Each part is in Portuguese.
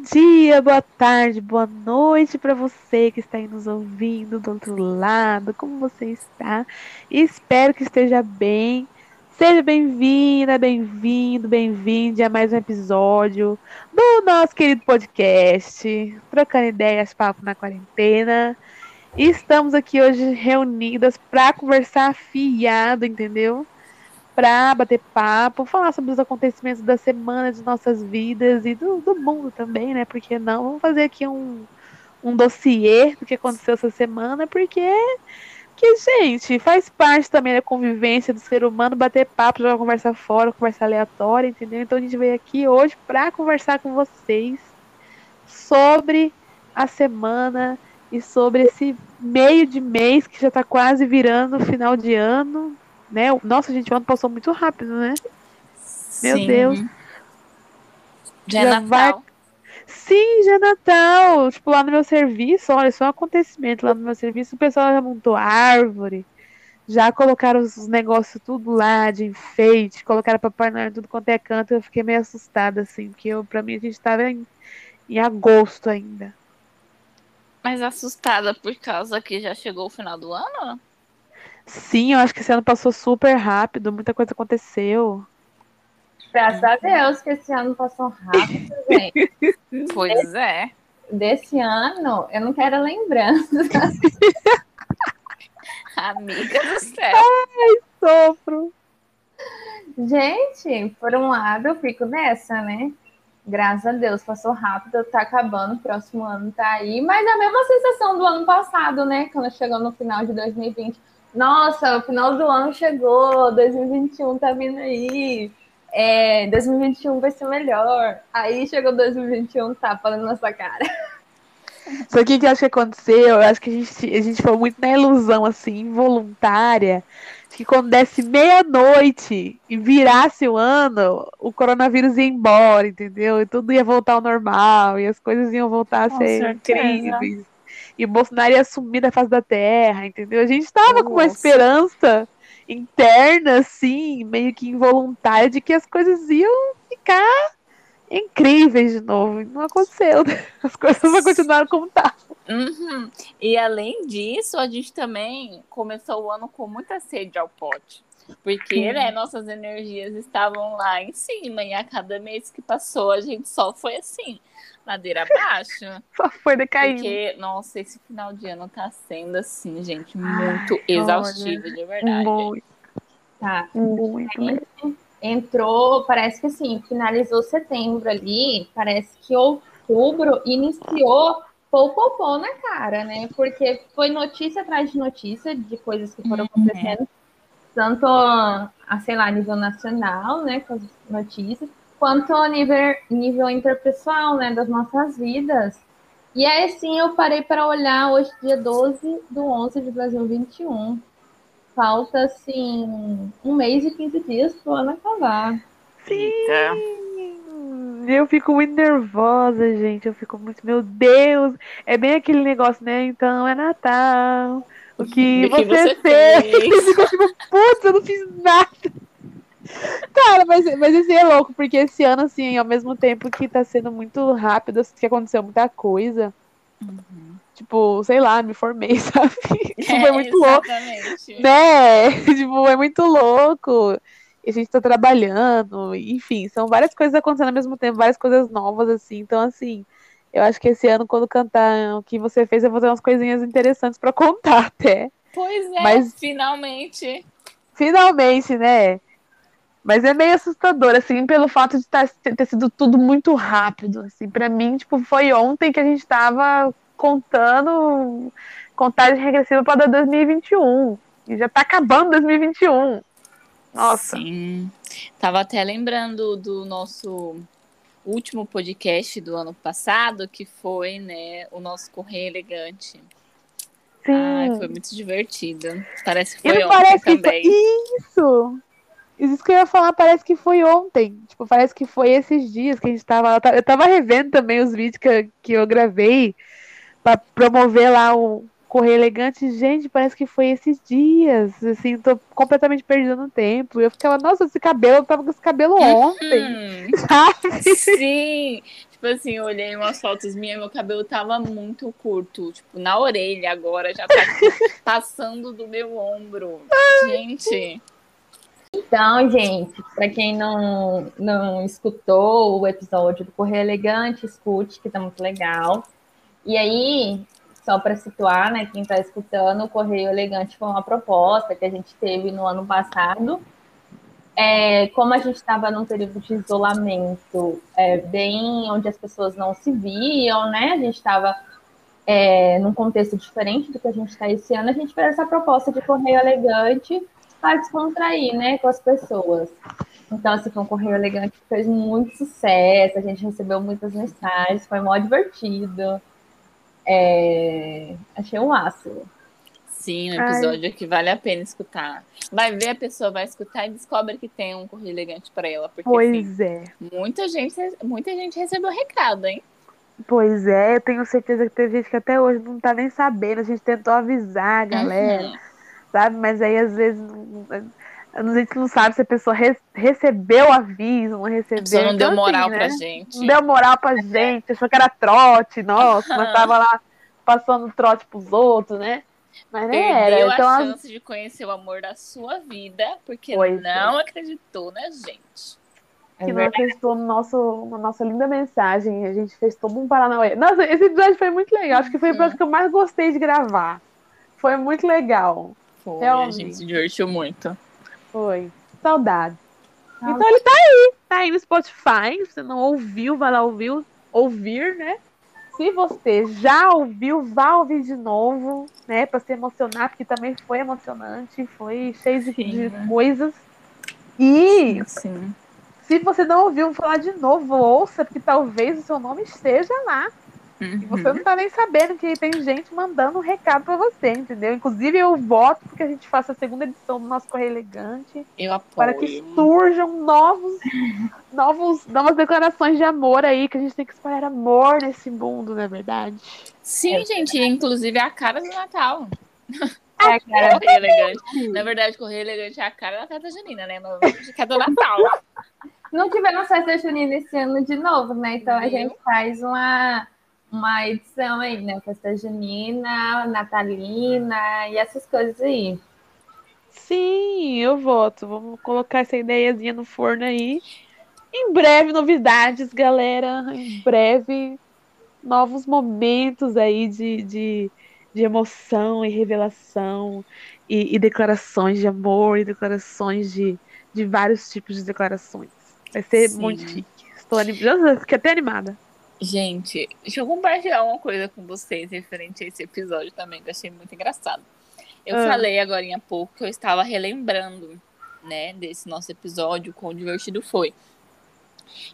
Bom dia, boa tarde, boa noite para você que está aí nos ouvindo do outro lado. Como você está? Espero que esteja bem. Seja bem-vinda, bem-vindo, bem-vinde a mais um episódio do nosso querido podcast, Trocando Ideias, Papo na Quarentena. Estamos aqui hoje reunidas para conversar fiado, entendeu? Para bater papo, falar sobre os acontecimentos da semana de nossas vidas e do, do mundo também, né? Porque não? Vamos fazer aqui um, um dossiê do que aconteceu essa semana, porque que, gente, faz parte também da convivência do ser humano bater papo, jogar conversa fora, conversa aleatória, entendeu? Então a gente veio aqui hoje para conversar com vocês sobre a semana e sobre esse meio de mês que já está quase virando final de ano, né? Nossa, gente, o ano passou muito rápido, né? Meu Sim. Deus. Já é Já Natal. vai- Sim, já é Natal. Tipo, lá no meu serviço, olha, isso é um acontecimento lá no meu serviço. O pessoal já montou árvore, já colocaram os negócios tudo lá de enfeite, colocaram Papai Noel tudo quanto é canto. Eu fiquei meio assustada, assim, porque eu, pra mim a gente tava em, em agosto ainda. Mas assustada por causa que já chegou o final do ano? Sim, eu acho que esse ano passou super rápido, muita coisa aconteceu. Graças a Deus que esse ano passou rápido, gente. Pois é. Desse ano, eu não quero lembrança. Amiga do céu. Sofro. Gente, por um lado, eu fico nessa, né? Graças a Deus, passou rápido, tá acabando, o próximo ano tá aí. Mas é a mesma sensação do ano passado, né? Quando chegou no final de 2020. Nossa, o final do ano chegou, 2021 tá vindo aí. É, 2021 vai ser melhor. Aí chegou 2021, tá falando na sua cara. Só que o que eu acho que aconteceu, eu acho que a gente, a gente foi muito na ilusão, assim, involuntária, de que quando desse meia-noite e virasse o ano, o coronavírus ia embora, entendeu? E tudo ia voltar ao normal, e as coisas iam voltar a Com ser certeza. incríveis. E o Bolsonaro ia sumir da face da terra, entendeu? A gente tava com uma Nossa. esperança interna, assim, meio que involuntária, de que as coisas iam ficar incríveis de novo. Não aconteceu, né? As coisas vão continuar como tá. Uhum. E além disso, a gente também começou o ano com muita sede ao pote. Porque né, nossas energias estavam lá em cima. E a cada mês que passou, a gente só foi assim, ladeira abaixo. Só foi decaindo. Porque, nossa, esse final de ano tá sendo assim, gente, muito exaustivo, de verdade. Muito, Tá. muito mesmo. entrou, parece que assim, finalizou setembro ali, parece que outubro iniciou popopó na cara, né? Porque foi notícia atrás de notícia de coisas que foram Uhum. Tanto a, sei lá, a nível nacional, né, com as notícias, quanto a nível, nível interpessoal, né, das nossas vidas. E aí, assim, eu parei para olhar hoje, dia 12 do 11 de 2021. Falta, assim, um mês e 15 dias pro ano acabar. Eita. Eu fico muito nervosa, gente. Eu fico muito, meu Deus. É bem aquele negócio, né? Então é Natal. O que, O que você, fez? fez? Eu fico tipo, putz, eu não fiz nada. Cara, mas, mas esse é louco, porque esse ano, assim, ao mesmo tempo que tá sendo muito rápido, que aconteceu muita coisa. Uhum. Tipo, sei lá, me formei, sabe? Tipo, É, foi muito louco. Exatamente. né? tipo, é muito louco. E a gente tá trabalhando, enfim, são várias coisas acontecendo ao mesmo tempo, várias coisas novas, assim. Então, assim, eu acho que esse ano, quando cantar o que você fez, eu vou ter umas coisinhas interessantes pra contar até. Pois é, Mas- finalmente. Finalmente, né? Mas é meio assustador, assim, pelo fato de tá, ter sido tudo muito rápido, assim. Pra mim, tipo, foi ontem que a gente tava contando contagem regressiva para 2021. E já tá acabando 2021. Nossa. Sim. Tava até lembrando do nosso último podcast do ano passado, que foi, né, o nosso Correio Elegante. Sim. Ai, foi muito divertido. Parece que foi ontem parece que também. foi isso. Isso que eu ia falar, parece que foi ontem. Tipo, parece que foi esses dias que a gente tava. eu ta- Eu tava revendo também os vídeos que, eu- que eu gravei pra promover lá o Correio Elegante. Gente, parece que foi esses dias. Assim, tô completamente perdida no tempo. E eu ficava, nossa, esse cabelo, eu tava com esse cabelo ontem. Hum, Sabe? sim. Tipo assim, eu olhei umas fotos minhas, meu cabelo tava muito curto. Tipo, na orelha agora, já tá passando do meu ombro. Gente. Então, gente, para quem não, não escutou o episódio do Correio Elegante, escute, que tá muito legal. E aí, só para situar, né, quem está escutando, o Correio Elegante foi uma proposta que a gente teve no ano passado. É, como a gente estava num período de isolamento é, bem onde as pessoas não se viam, né? A gente estava é, num contexto diferente do que a gente está esse ano, a gente fez essa proposta de correio elegante para descontrair, né, com as pessoas. Então, assim, foi um correio elegante que fez muito sucesso, a gente recebeu muitas mensagens, foi mó divertido. É... Achei um máximo. Sim, um episódio Ai. que vale a pena escutar. Vai ver, a pessoa vai escutar e descobre que tem um correio elegante para ela. Porque, pois assim, é. Muita gente, muita gente recebeu recado, hein? Pois é, eu tenho certeza que tem gente que até hoje não tá nem sabendo. A gente tentou avisar a galera, uhum. sabe? Mas aí às vezes a gente não sabe se a pessoa re recebeu o aviso, não recebeu. A pessoa não então, deu moral assim, né? pra gente. Não deu moral pra gente, achou que era trote, nossa, mas tava lá passando trote pros outros, né? Mas não era. Então, a chance de conhecer o amor da sua vida, porque pois não é. acreditou na gente. É que não acreditou no nosso, na nossa linda mensagem. A gente fez todo um Paranauê. Nossa, esse episódio foi muito legal. Acho que foi o episódio que eu mais gostei de gravar. Foi muito legal. Foi, Realmente. a gente se divertiu muito. Foi. Saudade. Então ele tá aí. Tá aí no Spotify. Se você não ouviu, vai lá ouvir, ouvir, né? Se você já ouviu, vá ouvir de novo, né? Pra se emocionar, porque também foi emocionante, foi cheio de, de coisas. E sim, sim. se você não ouviu falar de novo, ouça, porque talvez o seu nome esteja lá. Uhum. E você não tá nem sabendo que tem gente mandando um recado para você, entendeu? Inclusive eu voto porque a gente faça a segunda edição do nosso Correio Elegante. Eu apoio. Para que surjam novos, novos, novas declarações de amor aí, que a gente tem que espalhar amor nesse mundo, não é verdade? Sim, é gente, inclusive é a cara do Natal. É a cara Correio Elegante. Na verdade, Correio Elegante é a cara da festa junina, né? Mas é do Natal. Não tivemos festa junina esse ano de novo, né? Então a gente faz uma uma edição aí, né? Festa junina, natalina e essas coisas aí. Sim, eu voto. Vamos colocar essa ideiazinha no forno aí. Em breve, novidades, galera. Em breve, novos momentos aí de, de, de emoção e revelação e, e declarações de amor e declarações de, de vários tipos de declarações. Vai ser Sim. muito chique. Estou animada. Fiquei até animada. Gente, deixa eu compartilhar uma coisa com vocês referente a esse episódio também, que eu achei muito engraçado. Eu ah. falei agora há pouco que eu estava relembrando, né, desse nosso episódio, quão divertido foi.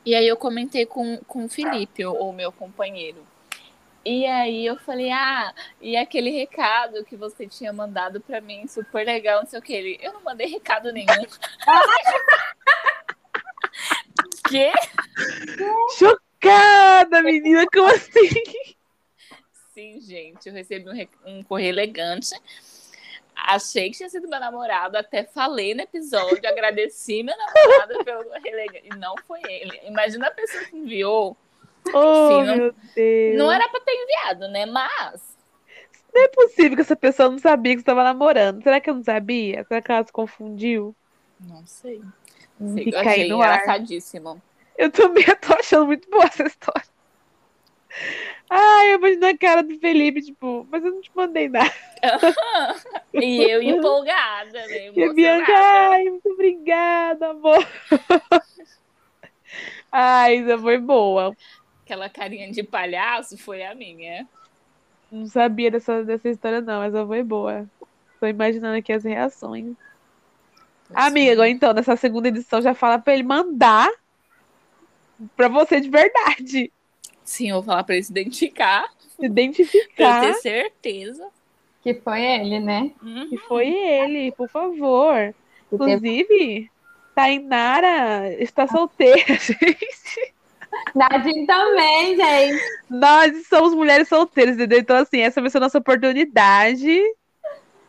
E aí eu comentei com, com o Felipe, o, o meu companheiro. E aí eu falei, ah, e aquele recado que você tinha mandado para mim, super legal, não sei o que. Ele, eu não mandei recado nenhum. Quê? chocada, menina, como assim? Sim, gente, eu recebi um, um correio elegante. Achei que tinha sido meu namorado, até falei no episódio, agradeci meu namorado pelo correio elegante. E não foi ele. Imagina a pessoa que enviou. Oh, Enfim, meu Deus. Não era pra ter enviado, né? Mas. Não é possível que essa pessoa não sabia que estava namorando. Será que eu não sabia? Será que ela se confundiu? Não sei. sei eu achei engraçadíssimo. Eu também tô achando muito boa essa história. Ai, eu imagino a cara do Felipe, tipo, mas eu não te mandei nada. e eu empolgada, né? E a Bianca, ai, muito obrigada, amor. ai, isso foi boa. Aquela carinha de palhaço foi a minha. Não sabia dessa, dessa história, não, mas ela foi boa. Tô imaginando aqui as reações. Amiga, então, nessa segunda edição já fala pra ele mandar pra você de verdade. Sim, eu vou falar pra ele se identificar. Se identificar. pra ter certeza. Que foi ele, né? Uhum. Que foi ele, por favor. Inclusive, Tainara está solteira, gente. Nadine também, gente. Nós somos mulheres solteiras, entendeu? Então, assim, essa vai ser a nossa oportunidade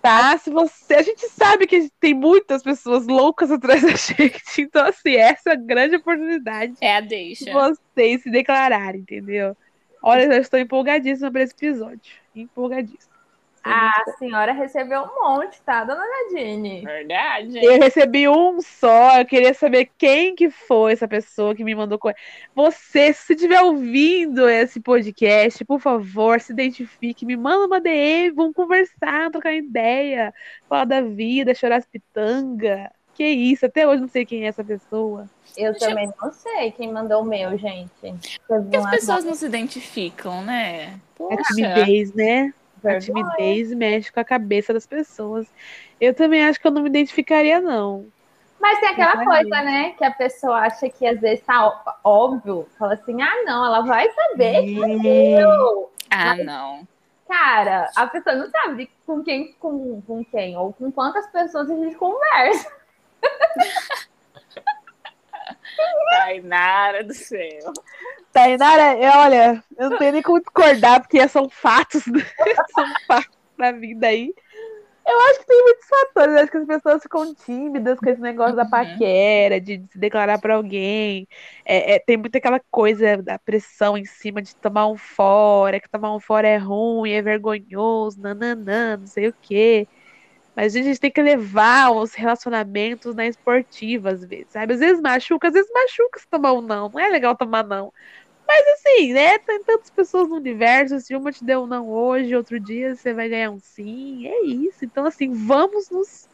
tá? Se você. A gente sabe que tem muitas pessoas loucas atrás da gente. Então, assim, essa é a grande oportunidade. É a deixa. De vocês se declararem, entendeu? Olha, eu estou empolgadíssima para esse episódio. Empolgadíssima. A senhora recebeu um monte, tá, dona Nadine? Verdade. Eu recebi um só. Eu queria saber quem que foi essa pessoa que me mandou. Você, se estiver ouvindo esse podcast, por favor, se identifique, me manda uma DM, vamos conversar, trocar ideia, falar da vida, chorar as pitanga. Que isso, até hoje não sei quem é essa pessoa. Eu Deixa também não sei quem mandou o meu, gente. Porque as pessoas não se identificam, né? Poxa. É timidez, né? A timidez mexe com a cabeça das pessoas. Eu também acho que eu não me identificaria, não. Mas tem aquela coisa, né? Que a pessoa acha que às vezes tá óbvio. Fala assim, ah, não, ela vai saber que é eu. Ah, Mas, não. Cara, a pessoa não sabe com quem, com, com quem, ou com quantas pessoas a gente conversa. Tainara do céu. Tainara, é, olha, eu não tenho nem como discordar, porque são fatos, são fatos da vida aí. Eu acho que tem muitos fatores. Eu acho que as pessoas ficam tímidas com esse negócio uhum. da paquera, de, de, se declarar para alguém. É, é, tem muita aquela coisa da pressão em cima de tomar um fora, que tomar um fora é ruim, é vergonhoso, nananã, não sei o quê. Mas a gente tem que levar os relacionamentos na esportiva, às vezes, sabe? Às vezes machuca, às vezes machuca se tomar um não. Não é legal tomar não. Mas assim, né? Tem tantas pessoas no universo. Se uma te deu um não hoje, outro dia você vai ganhar um sim. É isso. Então, assim, vamos nos,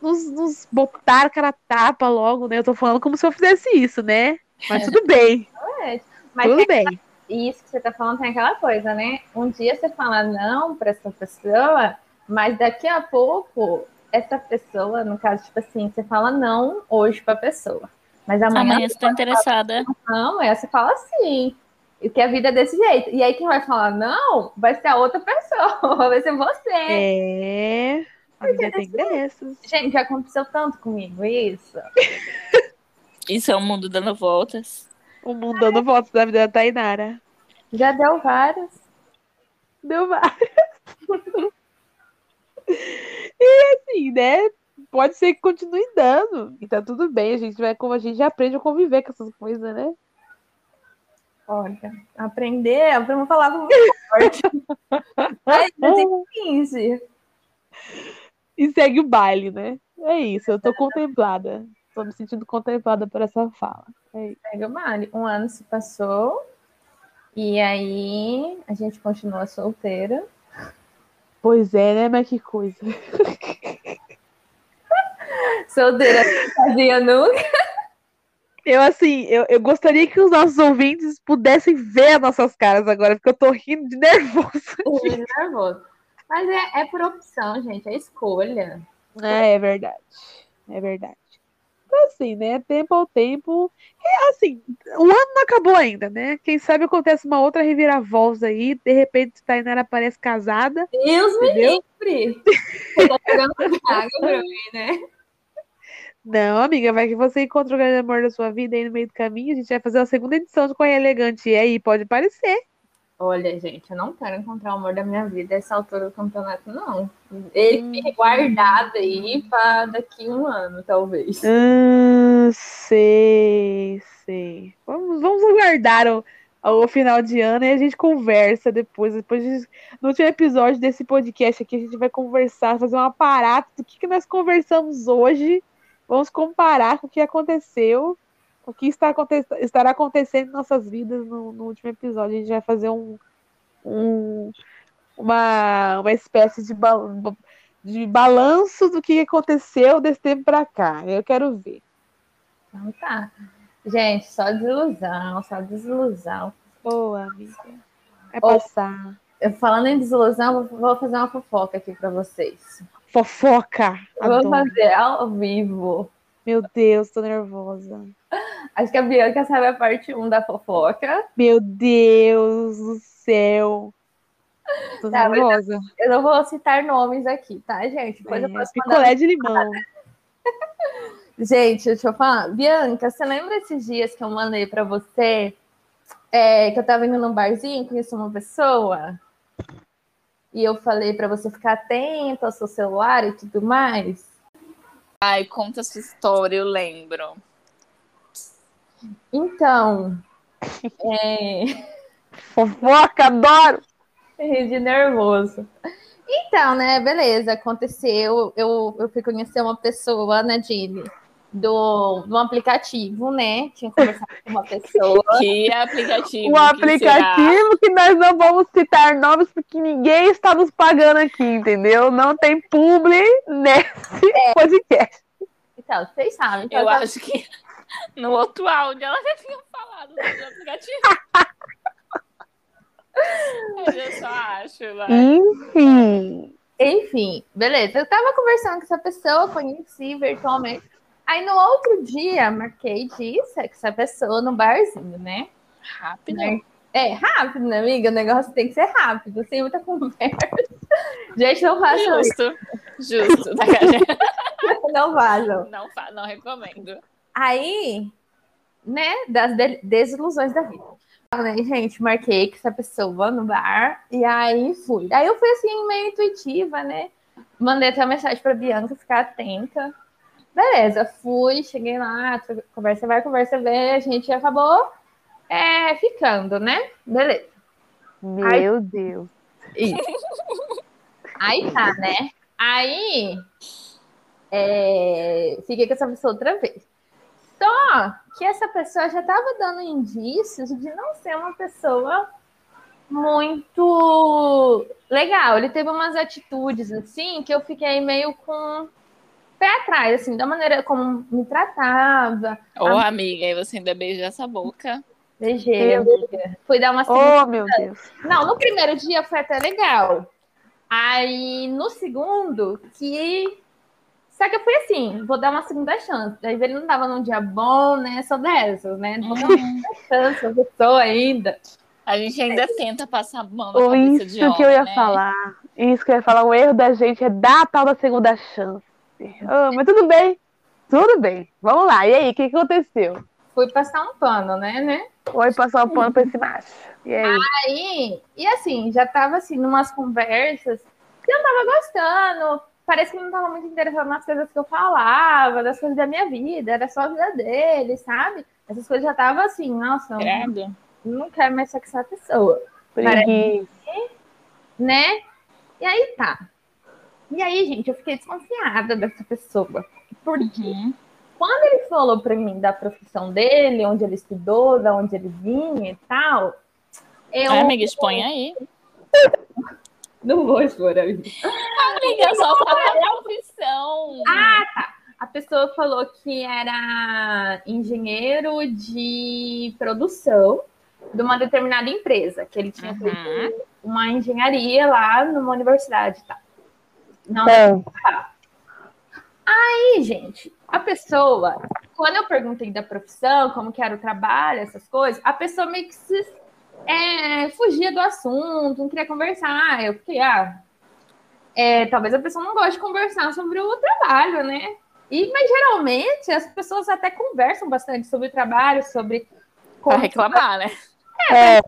nos, nos botar cara tapa logo, né? Eu tô falando como se eu fizesse isso, né? Mas tudo bem. É, mas tudo bem. Isso que você tá falando tem aquela coisa, né? Um dia você fala não para essa pessoa, mas daqui a pouco essa pessoa, no caso, tipo assim, você fala não hoje para a pessoa. Mas amanhã, amanhã você tá interessada. Não, aí você fala sim. E que a vida é desse jeito. E aí quem vai falar não vai ser a outra pessoa, vai ser você. É. A vida tem dessas. Gente, já aconteceu tanto comigo isso. Isso é o um mundo dando voltas. O mundo dando voltas da vida da Tainara. Já deu várias. Deu várias. e assim, né? pode ser que continue dando. E tá tudo bem, a gente vai como a gente já aprende a conviver com essas coisas, né? Olha, aprender, vamos falar muito forte. Mas tem 15. E segue o baile, né? É isso, eu tô contemplada. Tô me sentindo contemplada por essa fala. É segue o baile. Um ano se passou. E aí a gente continua solteira. Pois é, né? Mas que coisa. Solteira fazia nunca. Eu, assim, eu, eu gostaria que os nossos ouvintes pudessem ver as nossas caras agora, porque eu tô rindo de nervoso. De nervoso. Mas é, é por opção, gente, é escolha. É, é verdade. É verdade. Então, assim, né? Tempo ao tempo. É assim, o ano não acabou ainda, né? Quem sabe acontece uma outra reviravolta aí, de repente Tainara aparece casada. Deus entendeu? me livre! Você tá água pra mim, né? Não, amiga, vai que você encontra o grande amor da sua vida aí no meio do caminho. A gente vai fazer a segunda edição de Correio Elegante. E aí, pode parecer. Olha, gente, eu não quero encontrar o amor da minha vida essa altura do campeonato, não. Ele hum. fica guardado aí para daqui um ano, talvez. Hum, sei, sei. Vamos, vamos aguardar o, o final de ano e a gente conversa depois. Depois, gente, no último episódio desse podcast aqui, a gente vai conversar, fazer um aparato do que, que nós conversamos hoje Vamos comparar com o que aconteceu, o que está aconte estará acontecendo em nossas vidas no, no, último episódio. A gente vai fazer um, um uma, uma espécie de, ba de balanço do que aconteceu desse tempo para cá. Eu quero ver. Então tá. Gente, só desilusão, só desilusão. Boa, amiga. É passar. Falando em desilusão, vou fazer uma fofoca aqui para vocês. Fofoca. Vou fazer ao vivo. Meu Deus, tô nervosa. Acho que a Bianca sabe a parte 1 da fofoca. Meu Deus do céu. Tô tá, nervosa. Eu não vou citar nomes aqui, tá, gente? Depois é, eu posso picolé de limão. gente, deixa eu falar. Bianca, você lembra esses dias que eu mandei para você? É, que eu tava indo num barzinho, conheci uma pessoa? e eu falei para você ficar atento ao seu celular e tudo mais? Ai, conta sua história, eu lembro. Então, é... Fofoca, adoro! de nervoso. Então, né, beleza, aconteceu. Eu, eu fui conhecer uma pessoa, né, Dini, do, do aplicativo, né? Tinha conversado com uma pessoa. Que aplicativo? O aplicativo que, que nós não vamos citar nomes porque ninguém está nos pagando aqui, entendeu? Não tem publi nesse é. podcast. Então, vocês sabem. Então eu acho que no outro áudio ela já tinha falado do aplicativo. Mas eu só acho, vai. Enfim. Enfim, beleza. Eu tava conversando com essa pessoa, conheci virtualmente. Aí no outro dia, marquei de sexo essa pessoa no barzinho, né? Rápido. É, rápido, né, amiga? O negócio tem que ser rápido, sem muita conversa. Gente, não façam Justo. Justo. Tá não vazam. Não, não recomendo. Aí, né, das desilusões da vida. Né, gente, marquei com essa pessoa no bar e aí fui. Aí eu fui assim, meio intuitiva, né? Mandei até uma mensagem pra Bianca ficar atenta. Beleza, fui, cheguei lá, conversa vai, conversa vem, a gente acabou é, ficando, né? Beleza. Meu aí, Deus. Isso. Aí tá, né? Aí é, fiquei com essa pessoa outra vez. Só que essa pessoa já estava dando indícios de não ser uma pessoa muito legal. Ele teve umas atitudes assim que eu fiquei meio com pé atrás, assim, da maneira como me tratava. Ô, a... amiga, e você ainda beijou essa boca. Beijei, amiga. Fui dar uma Oh, meu Deus. Não, no primeiro dia foi até legal. Aí, no segundo, que. Só que eu fui assim, vou dar uma segunda chance. Aí ele não tava num dia bom, né? Sou dessas, né? Vou dar uma segunda chance, eu tô ainda. A gente ainda tenta passar a mão na cabeça isso de homem, que eu ia né? falar. Isso que eu ia falar. O erro da gente é dar a tal da segunda chance. Oh, mas tudo bem. Tudo bem. Vamos lá. E aí, o que, que aconteceu? Fui passar um pano, né, né? Foi passar um pano pra esse macho. E aí? aí? E assim, já tava assim, numas conversas que eu tava gostando. Parece que não tava muito interessado nas coisas que eu falava, das coisas da minha vida, era só a vida dele, sabe? Essas coisas já tava assim, nossa, Credo. não quero mais sexar a pessoa. Parece, né? E aí tá. E aí, gente, eu fiquei desconfiada dessa pessoa. Porque uhum. quando ele falou para mim da profissão dele, onde ele estudou, da onde ele vinha e tal. Eu... Amiga, expõe aí. Não vou expor, amiga. Amiga, só fala a profissão. Ah, tá. A pessoa falou que era engenheiro de produção de uma determinada empresa, que ele tinha uhum. feito uma engenharia lá numa universidade e tá? tal. Não, é. Aí, gente, a pessoa, quando eu perguntei da profissão, como que era o trabalho, essas coisas, a pessoa meio que se, é, fugia do assunto, não queria conversar. Eu fiquei, ah, é, talvez a pessoa não goste de conversar sobre o trabalho, né? E, mas geralmente as pessoas até conversam bastante sobre o trabalho, sobre. Para reclamar, né? É,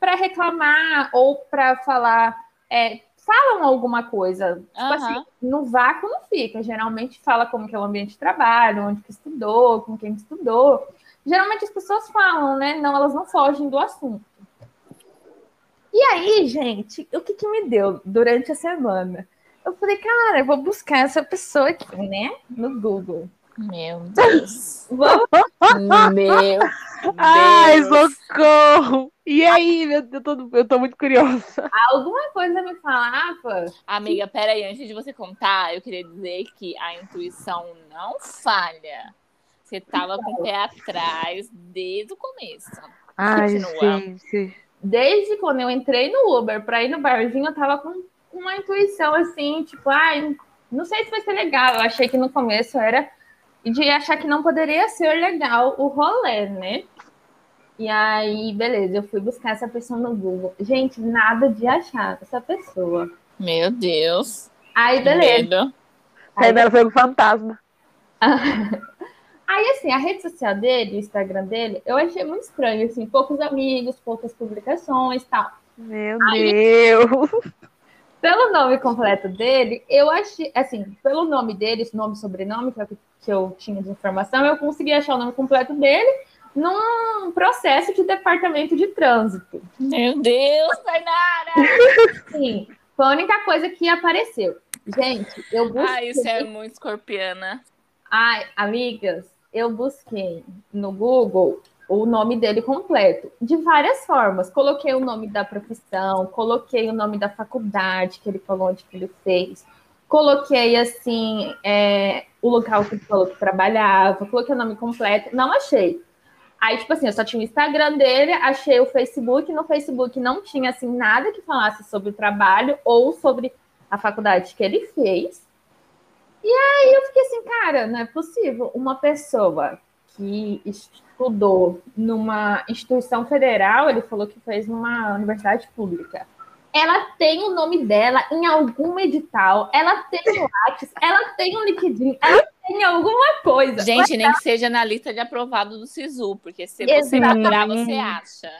para reclamar ou para falar. É, falam alguma coisa. Tipo uhum. assim, no vácuo não fica. Geralmente fala como que é o ambiente de trabalho, onde que estudou, com quem estudou. Geralmente as pessoas falam, né? Não, elas não fogem do assunto. E aí, gente, o que, que me deu durante a semana? Eu falei, cara, eu vou buscar essa pessoa aqui, né? No Google. Meu Deus. Vamos? Meu Ai, socorro! E aí, eu tô, eu tô muito curiosa. Alguma coisa me falava. Amiga, peraí, antes de você contar, eu queria dizer que a intuição não falha. Você tava com o pé atrás desde o começo. Ai, Continua. gente. Desde quando eu entrei no Uber pra ir no barzinho, eu tava com uma intuição assim, tipo, ai, não sei se vai ser legal. Eu achei que no começo era de achar que não poderia ser legal o rolê, né? E aí, beleza, eu fui buscar essa pessoa no Google. Gente, nada de achar essa pessoa. Meu Deus. Aí, beleza. Aí dela foi um fantasma. Aí, assim, a rede social dele, o Instagram dele, eu achei muito estranho, assim, poucos amigos, poucas publicações tal. Meu aí, Deus! pelo nome completo dele, eu achei, assim, pelo nome dele, nome e sobrenome, que, é o que eu tinha de informação, eu consegui achar o nome completo dele num processo de departamento de trânsito. Meu Deus, Tainara! Sim, foi a única coisa que apareceu. Gente, eu busquei... Ah, isso é muito escorpiana. Ai, amigas, eu busquei no Google o nome dele completo, de várias formas. Coloquei o nome da profissão, coloquei o nome da faculdade que ele falou onde que ele fez, coloquei assim é, o local que ele falou que trabalhava, coloquei o nome completo, não achei. Aí, tipo assim, eu só tinha o Instagram dele, achei o Facebook, no Facebook não tinha assim nada que falasse sobre o trabalho ou sobre a faculdade que ele fez. E aí eu fiquei assim, cara, não é possível uma pessoa que estudou numa instituição federal, ele falou que fez numa universidade pública. Ela tem o nome dela em algum edital, ela tem o Lattes, ela tem o LinkedIn, ela tem alguma coisa. Gente, nem que seja na lista de aprovado do SISU, porque se você procurar, você acha.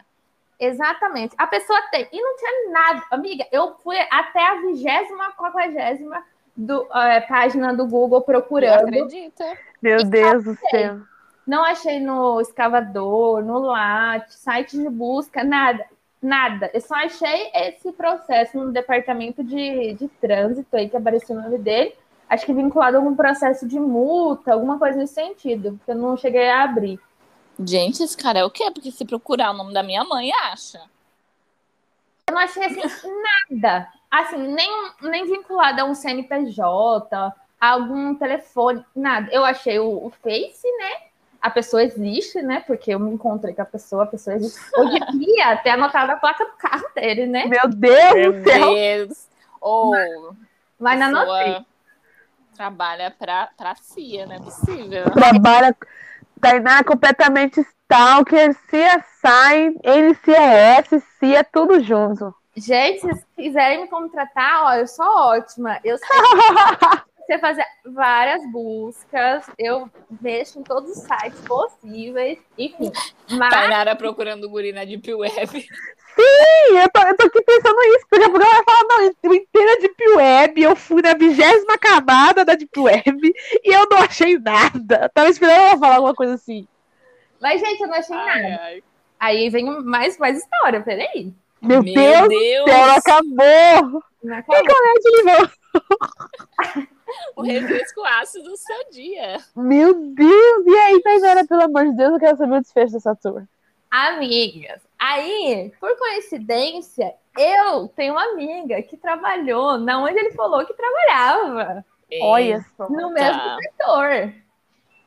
Exatamente. A pessoa tem. E não tinha nada. Amiga, eu fui até a vigésima, quadragésima do, é, página do Google Eu procurando. acredito. Meu Deus do céu. Não achei no escavador, no LAT, site de busca, nada. Nada. Eu só achei esse processo no departamento de, de trânsito aí que apareceu o nome dele. Acho que vinculado a algum processo de multa, alguma coisa nesse sentido, que eu não cheguei a abrir. Gente, esse cara é o quê? Porque se procurar o nome da minha mãe, acha. Eu não achei assim nada. Assim, nem, nem vinculado a um CNPJ, a algum telefone, nada. Eu achei o, o Face, né? A pessoa existe, né? Porque eu me encontrei com a pessoa, a pessoa existe. Eu devia ter anotado a placa do carro dele, né? Meu Deus Meu. Deus. Ou Mas não pessoa anotei. Trabalha pra, pra CIA, não é possível. Trabalha. Tainá completamente stalker, CSI, NCIS, CIA, tudo junto. Gente, se vocês quiserem me contratar, ó, eu sou ótima. Eu sei você fazer várias buscas, eu mexo em todos os sites possíveis, enfim. Mas Tainara procurando o guri na Deep Web. Sim, eu tô, eu tô aqui pensando isso, porque a programa vai falar, não, eu entrei na Deep Web, eu fui na vigésima camada da Deep Web e eu não achei nada. Tava esperando ela falar alguma coisa assim. Mas, gente, eu não achei Ai, nada. ai. Aí vem mais, mais história, peraí. Meu, Meu Deus, Deus. céu, ela acabou. Não é Nerd Limão? O refresco ácido do seu dia. Meu Deus, e aí, Tainara, pelo amor de Deus, eu quero saber o desfecho dessa tour. Amigas, aí, por coincidência, eu tenho uma amiga que trabalhou na onde ele falou que trabalhava, Olha só. no mesmo Tá. setor.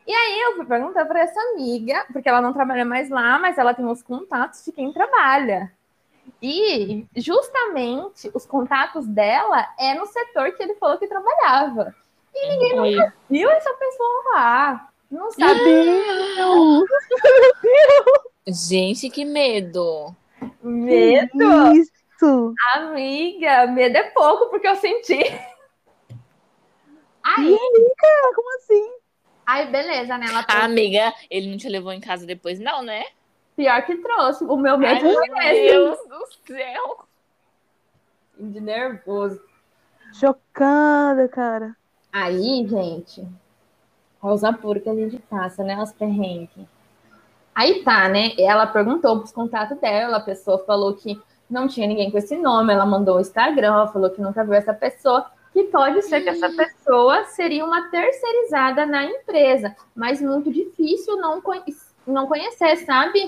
E aí eu fui perguntar para essa amiga, porque ela não trabalha mais lá, mas ela tem os contatos de quem trabalha. E justamente os contatos dela é no setor que ele falou que trabalhava. Oi. Viu essa pessoa lá? Não sabe. Meu Gente, que medo. Medo? Isso. Amiga, medo é pouco, porque eu senti. E Aí, aí, cara, como assim? aí beleza, né? Ela trouxe- amiga, ele não te levou em casa depois, não, né? Pior que trouxe. O meu Ai, medo meu foi esse. Deus do céu. De nervoso. Chocada, cara. Aí, gente, olha os apuros que a gente passa, né? Os perrengues. Aí tá, né? Ela perguntou pros contatos dela, a pessoa falou que não tinha ninguém com esse nome, ela mandou o Instagram, ela falou que nunca viu essa pessoa, que pode ser que essa pessoa seria uma terceirizada na empresa, mas muito difícil não, conhe- não conhecer, sabe?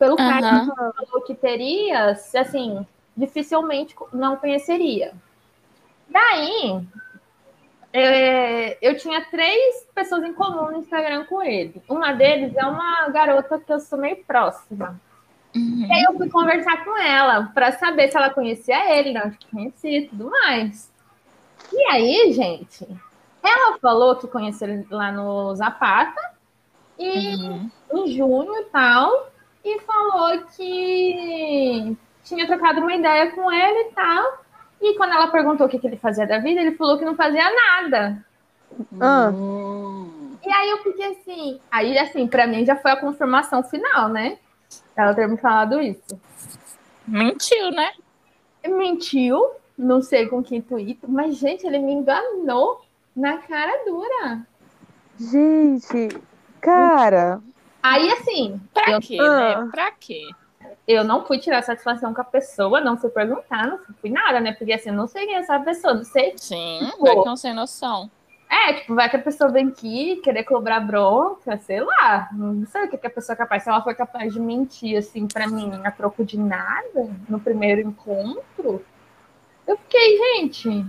Pelo cara Aham. que falou que teria, assim, dificilmente não conheceria. Daí, é, eu tinha três pessoas em comum no Instagram com ele. Uma deles é uma garota que eu sou meio próxima. Uhum. E aí eu fui conversar com ela para saber se ela conhecia ele, não, que conhecia e tudo mais. E aí, gente, ela falou que conheceu ele lá no Zapata e Uhum. em junho e tal, e falou que tinha trocado uma ideia com ele e tal. E quando ela perguntou o que, que ele fazia da vida, ele falou que não fazia nada. Ah. E aí eu fiquei assim. Aí, assim, pra mim já foi a confirmação final, né? Ela ter me falado isso. Mentiu, né? Mentiu, não sei com que intuito, mas, gente, ele me enganou na cara dura. Gente, cara. Aí, assim. Pra eu, quê, Ah. né? Pra quê? eu não fui tirar satisfação com a pessoa, não fui perguntar, não fui nada, né? Porque assim, eu não sei quem é essa pessoa, não sei. Sim, Tipo, vai que não sem noção. É, tipo, vai que a pessoa vem aqui querer cobrar bronca, sei lá. Não sei o que, que a pessoa é capaz. Se ela foi capaz de mentir, assim, pra mim, a troco de nada, no primeiro encontro, eu fiquei, gente.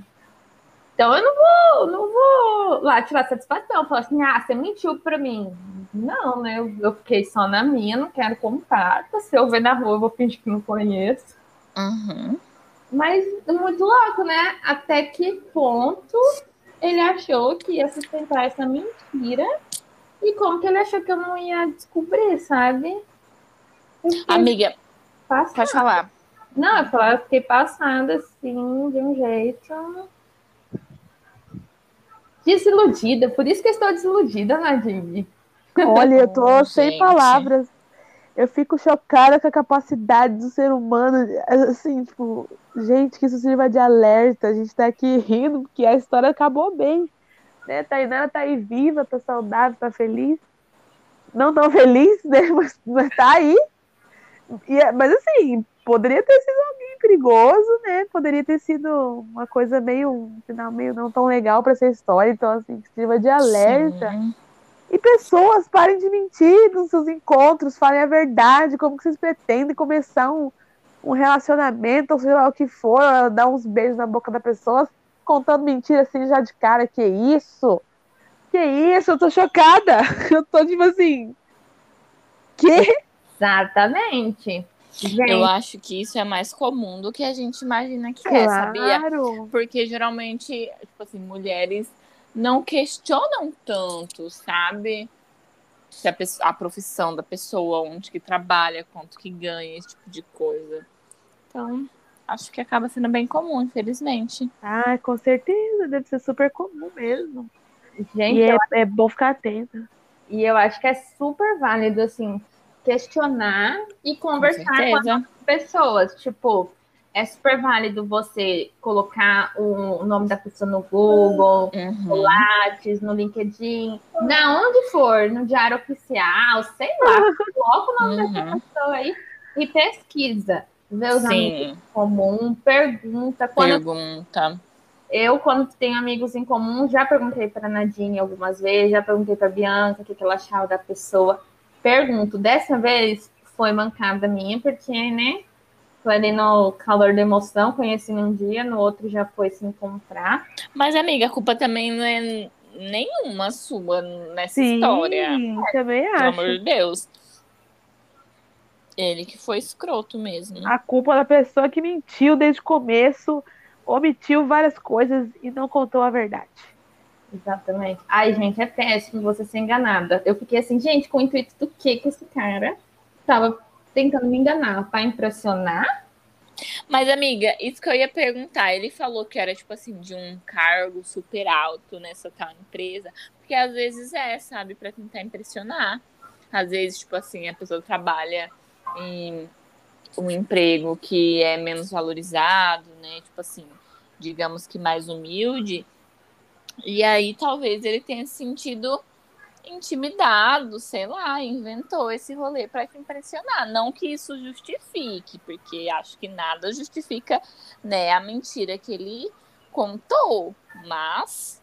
Então eu não vou, não vou lá tirar satisfação. Falar assim, ah, você mentiu pra mim. Não, né? Eu, eu fiquei só na minha, não quero contato. Se eu ver na rua, eu vou fingir que não conheço. Uhum. Mas muito louco, né? Até que ponto ele achou que ia sustentar essa mentira e como que ele achou que eu não ia descobrir, sabe? Amiga, passada. pode falar. Não, eu falei, eu fiquei passada assim, de um jeito. Desiludida, por isso que eu estou desiludida, Nadine. Olha, eu tô Oh, sem gente. palavras. Eu fico chocada com a capacidade do ser humano. Assim, tipo, gente, que isso sirva de alerta. A gente tá aqui rindo porque a história acabou bem. Né? Tainara tá aí viva, tá saudável, tá feliz. Não tão feliz, né? Mas, mas tá aí. E é- mas assim, poderia ter sido perigoso, né? Poderia ter sido uma coisa meio, um final meio não tão legal pra essa história. Então, assim, sirva de alerta. Sim. E pessoas, parem de mentir nos seus encontros, falem a verdade, como que vocês pretendem começar um, um relacionamento, ou sei lá o que for, dar uns beijos na boca da pessoa, contando mentira assim já de cara, que isso? Que isso? Eu tô chocada. Eu tô tipo assim. Que? Exatamente. Gente, Eu acho que isso é mais comum do que a gente imagina que é, sabia? Claro. Porque geralmente, tipo assim, mulheres não questionam tanto, sabe? Se a, pessoa- a profissão da pessoa, onde que trabalha, quanto que ganha, esse tipo de coisa. Então, acho que acaba sendo bem comum, infelizmente. Ah, com certeza, deve ser super comum mesmo. gente, E é, é bom ficar atenta. E eu acho que é super válido, assim, questionar e Com conversar com, as certeza. pessoas. Tipo, é super válido você colocar o nome da pessoa no Google, no Uhum. Lattes, no LinkedIn, na onde for, no Diário Oficial, sei lá. Coloca o nome dessa Uhum. pessoa aí e pesquisa. Vê os amigos Sim, em comum, pergunta. Quando pergunta. eu, quando tenho amigos em comum, já perguntei para Nadine algumas vezes, já perguntei para Bianca o que, que ela achava da pessoa. Pergunto, dessa vez foi mancada minha, porque, né? Foi ali no calor da emoção, conheci num dia, no outro já foi se encontrar. Mas, amiga, a culpa também não é nenhuma sua nessa Sim, história. também Pelo acho. amor de Deus. Ele que foi escroto mesmo. A culpa da pessoa que mentiu desde o começo, omitiu várias coisas e não contou a verdade. Exatamente. Ai, gente, é péssimo você ser enganada. Eu fiquei assim, gente, com o intuito do que que esse cara tava tentando me enganar? Para impressionar? Mas, amiga, isso que eu ia perguntar. Ele falou que era, tipo assim, de um cargo super alto nessa tal empresa. Porque às vezes é, sabe, pra tentar impressionar. Às vezes, tipo assim, a pessoa trabalha em um emprego que é menos valorizado, né? Tipo assim, digamos que mais humilde. E aí talvez ele tenha se sentido intimidado, sei lá, inventou esse rolê para te impressionar. Não que isso justifique, porque acho que nada justifica, né, a mentira que ele contou, mas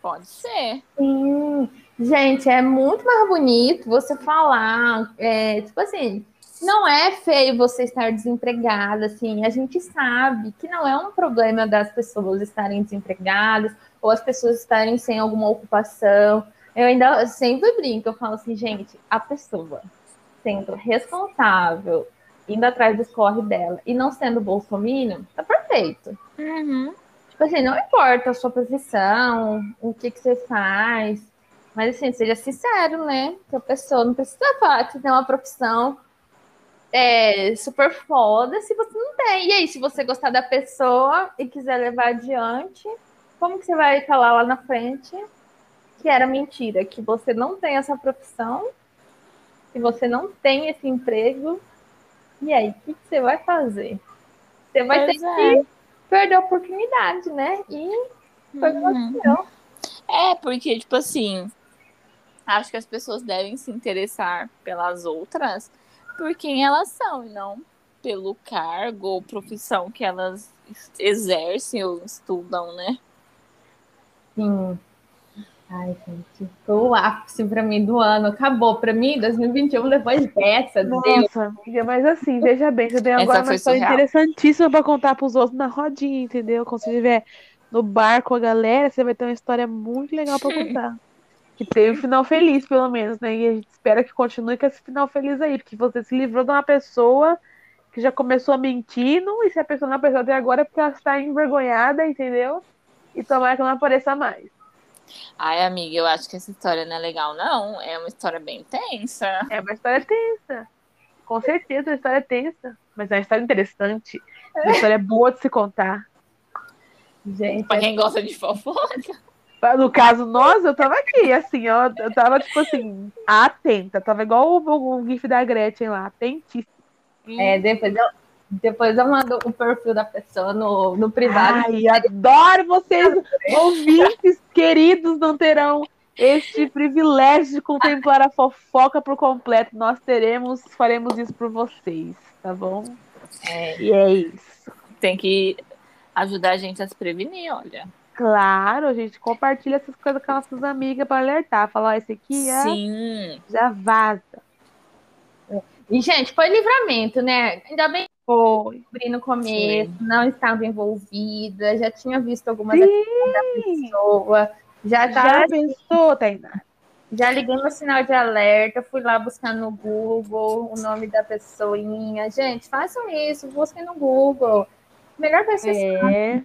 pode ser. Sim. Gente, é muito mais bonito você falar, é, tipo assim, não é feio você estar desempregada, assim, a gente sabe que não é um problema das pessoas estarem desempregadas ou as pessoas estarem sem alguma ocupação. Eu ainda sempre brinco, eu falo assim, gente, a pessoa sendo responsável, indo atrás dos corre dela e não sendo bolsominion, tá perfeito. Tipo assim, não importa a sua profissão, o que, que você faz, mas assim, seja sincero, né? Que a pessoa não precisa falar que você tem uma profissão é, super foda se você não tem. E aí, se você gostar da pessoa e quiser levar adiante, como que você vai falar lá na frente que era mentira, que você não tem essa profissão, que você não tem esse emprego, e aí, o que, que você vai fazer? Você vai Pois ter é. que perdeu a oportunidade, né? E foi Uhum. É, porque, tipo assim, acho que as pessoas devem se interessar pelas outras por quem elas são, e não pelo cargo ou profissão que elas exercem ou estudam, né? Sim. Ai, gente, foi o ápice pra mim do ano. Acabou pra mim 2021 depois dessa. Deus. Nossa, amiga, mas assim, veja bem, você tem agora uma história interessantíssima pra contar pros outros na rodinha, entendeu? Quando você estiver no bar com a galera, você vai ter uma história muito legal pra contar. Que tem um final feliz, pelo menos, né? E a gente espera que continue com esse final feliz aí, porque você se livrou de uma pessoa que já começou mentindo, e se a pessoa não apareceu até agora é porque ela está envergonhada, entendeu? E tomara que não apareça mais. Ai, amiga, eu acho que essa história não é legal, não. É uma história bem tensa. É uma história tensa. Com certeza, uma história tensa. Mas é uma história interessante. Uma história boa de se contar. Gente, Pra quem gosta de fofoca. No caso, nós, eu tava aqui, assim, ó. Eu tava, tipo assim, atenta. Tava igual o, o GIF da Gretchen lá, atentíssima. é, depois eu, depois eu mando o perfil da pessoa no, no privado. Ai, adoro vocês, ouvintes queridos, não terão este privilégio de contemplar a fofoca por completo. Nós teremos, faremos isso por vocês, tá bom? É, E é isso. tem que ajudar a gente a se prevenir, olha. Claro, a gente compartilha essas coisas com as nossas amigas para alertar. Falar, ó, esse aqui é, Sim. já vaza. E, gente, foi livramento, né? Ainda bem Foi. eu descobri no começo, não estava envolvida, já tinha visto algumas Sim. da pessoa, já Já tava pensou, Tainá? Já liguei meu sinal de alerta, fui lá buscar no Google o nome da pessoinha. Gente, façam isso, busquem no Google. Melhor pessoa. É.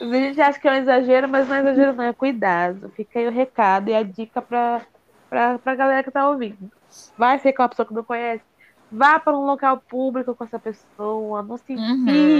A gente acha que é um exagero, mas não é exagero, não, é cuidado. Fica aí o recado e a dica pra, pra galera que tá ouvindo. Vai ser com uma pessoa que não conhece. Vá para um local público com essa pessoa. Não se enfie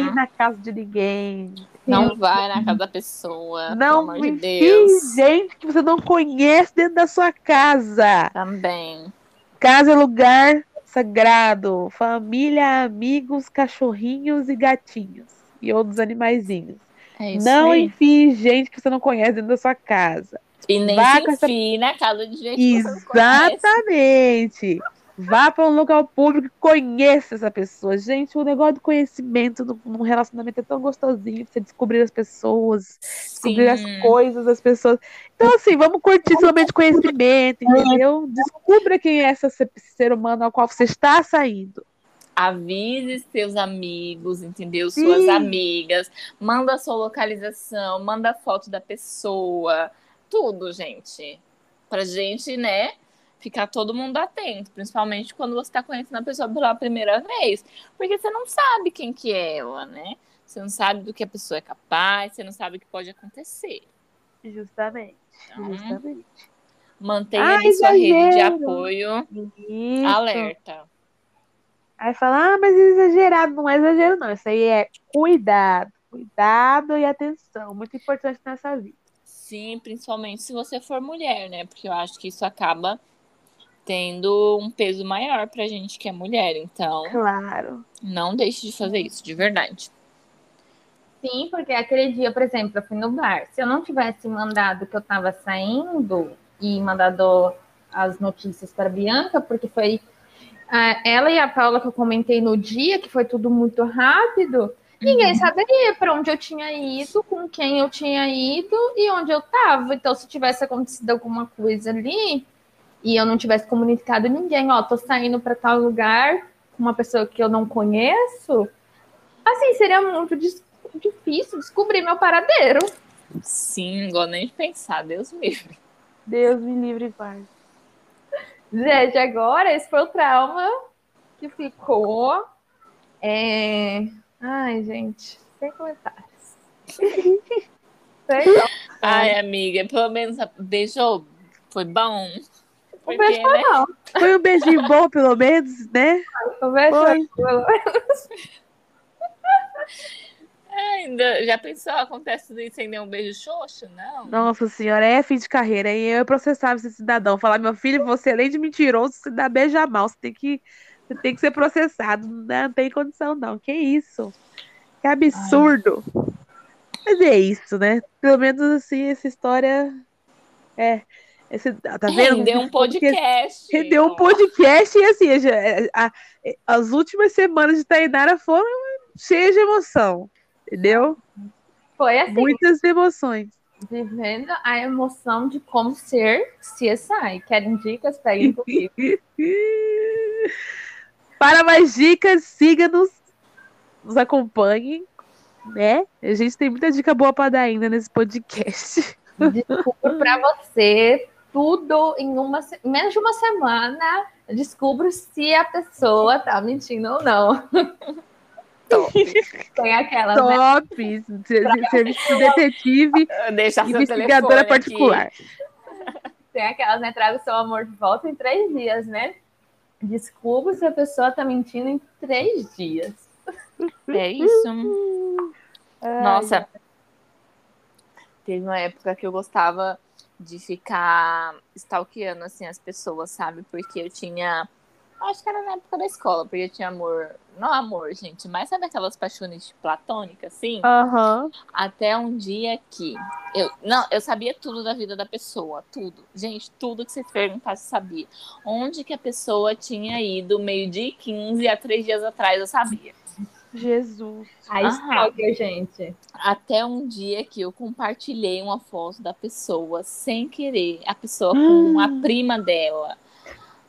Uhum. na casa de ninguém. Não vai na casa da pessoa, Não pelo amor de enfie Deus. gente que você não conhece dentro da sua casa. Também. Casa é lugar sagrado. Família, amigos, cachorrinhos e gatinhos. E outros animaizinhos. É isso não aí. enfie gente que você não conhece dentro da sua casa. E nem Vá se com essa- enfie na casa de gente que você não conhece. Vá para um local público e conheça essa pessoa. Gente, o negócio do conhecimento num relacionamento é tão gostosinho. Você descobrir as pessoas, descobrir as Sim. coisas das pessoas. Então, assim, vamos curtir somente conhecimento, entendeu? Descubra quem é esse ser humano ao qual você está saindo. Avise seus amigos, entendeu? Sim. Suas amigas. Manda sua localização, manda foto da pessoa. Tudo, gente. Pra gente, né? Ficar todo mundo atento, principalmente quando você tá conhecendo a pessoa pela primeira vez. Porque você não sabe quem que é ela, né? Você não sabe do que a pessoa é capaz, você não sabe o que pode acontecer. Justamente. Então, Justamente. mantenha Ah, ali sua rede de apoio Isso. alerta. Aí fala, ah, mas é exagerado. Não é exagero, não. Isso aí é cuidado. Cuidado e atenção. Muito importante nessa vida. Sim, principalmente se você for mulher, né? Porque eu acho que isso acaba tendo um peso maior pra gente que é mulher. Então, Claro. não deixe de fazer isso, de verdade. Sim, porque aquele dia, por exemplo, eu fui no bar. Se eu não tivesse mandado que eu estava saindo e mandado as notícias para a Bianca, porque foi ah, ela e a Paula que eu comentei no dia, que foi tudo muito rápido, ninguém saberia para onde eu tinha ido, com quem eu tinha ido e onde eu estava. Então, se tivesse acontecido alguma coisa ali e eu não tivesse comunicado ninguém, ó, tô saindo para tal lugar com uma pessoa que eu não conheço, assim, seria muito difícil descobrir meu paradeiro. Sim, não gosto nem de pensar, Deus me livre. Deus me livre e guarde. Gente, agora esse foi o trauma que ficou. É... Ai, gente, sem comentários. Sem Ai, amiga, pelo menos a- beijou. Foi bom. Porque, beijo né? não. Foi um beijinho bom, pelo menos, né? O beijo Foi. não. Ainda, já pensou, acontece tudo isso sem nenhum beijo xoxo? Não. Nossa senhora, é fim de carreira. E eu processava esse cidadão. Falar, meu filho, você além de mentiroso, você dá beijo a mal. Você tem que, você tem que ser processado. Não tem condição, não. Que isso? Que absurdo. Ai. Mas é isso, né? Pelo menos assim, essa história é. Esse, tá vendo? Rendeu um podcast. Rendeu um podcast e assim, a, a, as últimas semanas de Tainara foram cheias de emoção. Entendeu? Foi assim. Muitas emoções. Vivendo a emoção de como ser CSI. Querem dicas? Peguem comigo. Para mais dicas, siga-nos, nos acompanhem, né? A gente tem muita dica boa para dar ainda nesse podcast. Descubro para você tudo em uma menos de uma semana. Descubro se a pessoa tá mentindo ou não. Top. Tem aquelas. Né? Top! Né? Serviço de detetive Deixa investigadora particular. Aqui. Tem aquelas, né? Traga o seu amor de volta em três dias, né? Descubra se a pessoa tá mentindo em três dias. É isso. Nossa. Teve uma época que eu gostava de ficar stalkeando assim as pessoas, sabe? Porque eu tinha Acho que era na época da escola, porque eu tinha amor. Não amor, gente, mas sabe aquelas paixões platônicas, assim? Uhum. Até um dia que. Eu, não, eu sabia tudo da vida da pessoa, tudo. Gente, tudo que você perguntasse, sabia. Onde que a pessoa tinha ido meio-dia e 15 há três dias atrás, eu sabia. Jesus. A stalker, gente. Até um dia que eu compartilhei uma foto da pessoa sem querer, a pessoa com a prima dela.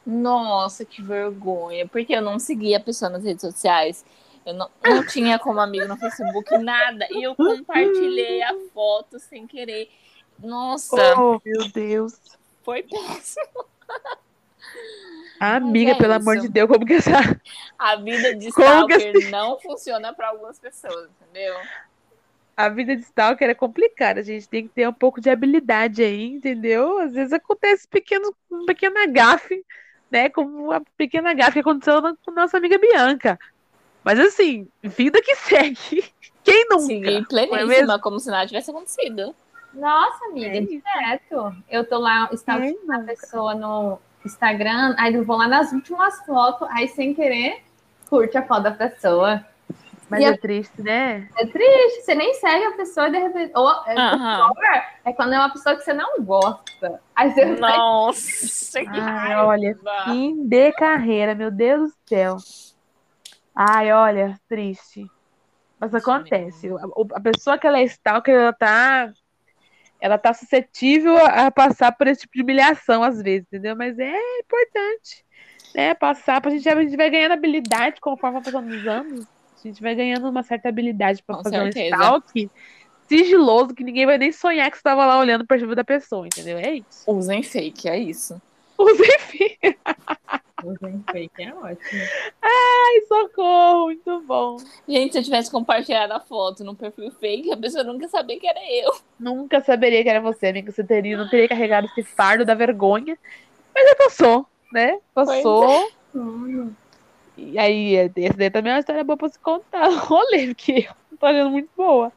Nossa, que vergonha. Porque eu não seguia a pessoa nas redes sociais. Eu não, não tinha como amigo no Facebook, nada. E eu compartilhei a foto sem querer. Nossa. Oh, meu Deus. Foi péssimo. Amiga, é pelo isso. amor de Deus, como que essa. A vida de stalker assim? não funciona para algumas pessoas, entendeu? A vida de stalker é complicada, a gente tem que ter um pouco de habilidade aí, entendeu? Às vezes acontece pequeno, um pequeno gafe né? Como a pequena gafe que aconteceu com nossa amiga Bianca. Mas assim, vida que segue. Quem nunca? Sim, pleníssima, é como se nada tivesse acontecido. Nossa, amiga, é direto. Eu tô lá, estava é uma pessoa no Instagram, aí eu vou lá nas últimas fotos, aí sem querer, curte a foto da pessoa. Mas e é a... triste, né? É triste, você nem segue a pessoa de repente. Ou, é, uhum. é quando é uma pessoa que você não gosta. Aí você Nossa, vai... Ai, olha, fim de carreira, meu Deus do céu. Ai, olha, triste. Mas acontece. A, a pessoa que ela é stalker, ela tá. Ela tá suscetível a, passar por esse tipo de humilhação às vezes, entendeu? Mas é importante né, passar, pra gente, a gente vai ganhando habilidade conforme vai passando os anos. A gente vai ganhando uma certa habilidade para fazer certeza. um stalk sigiloso que ninguém vai nem sonhar que você estava lá olhando para perfil da pessoa, entendeu? É isso. Usem fake, é isso. Usem fake. Usem fake, é ótimo. Ai, socorro, muito bom. Gente, se eu tivesse compartilhado a foto no perfil fake, a pessoa nunca sabia que era eu. Nunca saberia que era você, amiga. Você teria, não teria carregado esse fardo da vergonha. Mas já passou, né? Passou. É. E aí, esse daí também é uma história boa pra se contar. Rolê, porque eu tô achando muito boa.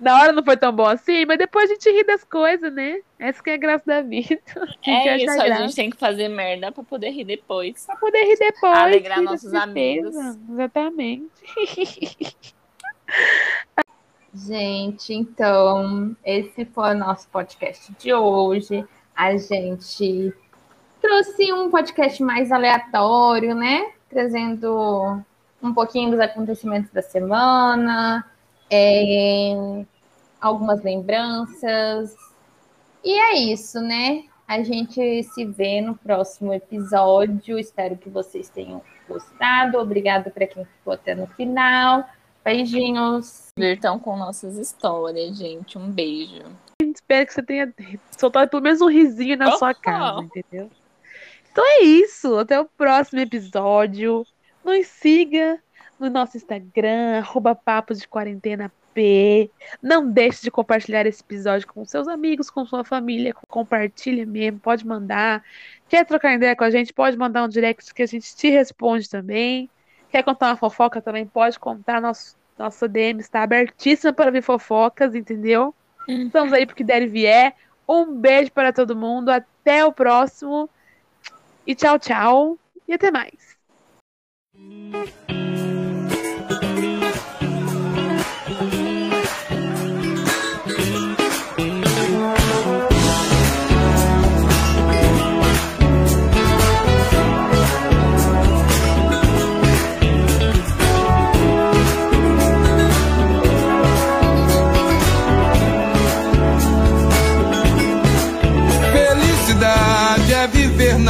Na hora não foi tão bom assim, mas depois a gente ri das coisas, né? Essa que é a graça da vida. É isso, a gente tem que fazer merda pra poder rir depois. Pra poder rir depois. Alegrar nossos amigos. Exatamente. Gente, então, esse foi o nosso podcast de hoje. A gente trouxe um podcast mais aleatório, né? trazendo um pouquinho dos acontecimentos da semana, é, algumas lembranças. E é isso, né? A gente se vê no próximo episódio. Espero que vocês tenham gostado. Obrigada para quem ficou até no final. Beijinhos. Virtão com nossas histórias, gente. Um beijo. Espero que você tenha soltado pelo menos um risinho na sua casa, entendeu? Então é isso. Até o próximo episódio. Nos siga no nosso Instagram, arroba Papos de Quarentena P. Não deixe de compartilhar esse episódio com seus amigos, com sua família. Compartilha mesmo, pode mandar. Quer trocar ideia com a gente? Pode mandar um direct que a gente te responde também. Quer contar uma fofoca também? Pode contar. Nosso, nossa DM está abertíssima para ver fofocas, entendeu? Uhum. Estamos aí porque der e vier. Um beijo para todo mundo. Até o próximo. E tchau, tchau. E até mais.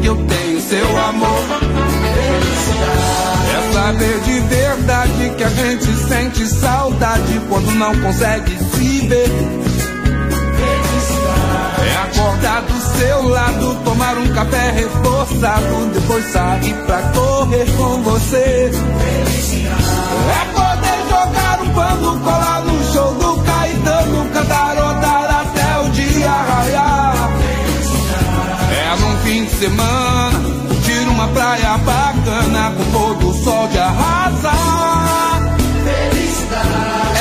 Que eu tenho seu amor. É saber de verdade que a gente sente saudade quando não consegue se ver. É acordar do seu lado, tomar um café reforçado, depois sair pra correr com você. É poder jogar um pano, colar no show do Caetano, cantarotar até o dia raiar. É fim de semana, curtir uma praia bacana, com todo o sol de arrasar.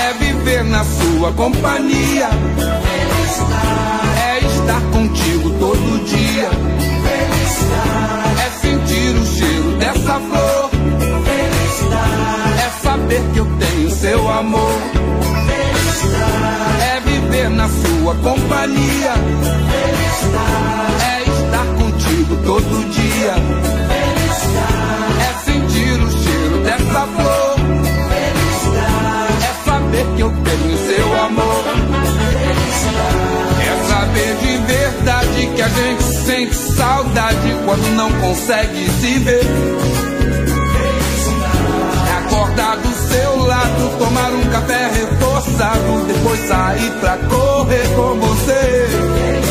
É viver na sua companhia. É estar contigo todo dia. É sentir o cheiro dessa flor. É saber que eu tenho seu amor. É viver na sua companhia. É estar todo dia. É sentir o cheiro dessa flor. É saber que eu tenho seu amor. É saber de verdade que a gente sente saudade quando não consegue se ver. É acordar do seu lado, tomar um café reforçado, depois sair pra correr com você.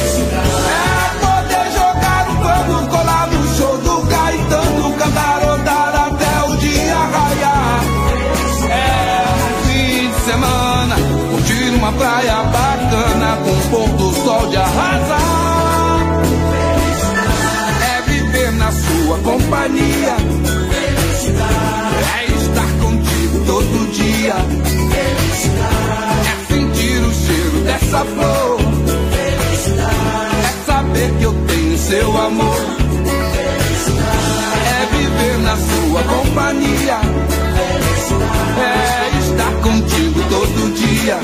arrasar. É viver na sua companhia. É estar contigo todo dia. É sentir o cheiro dessa flor. É saber que eu tenho seu amor. É viver na sua companhia. É estar contigo todo dia.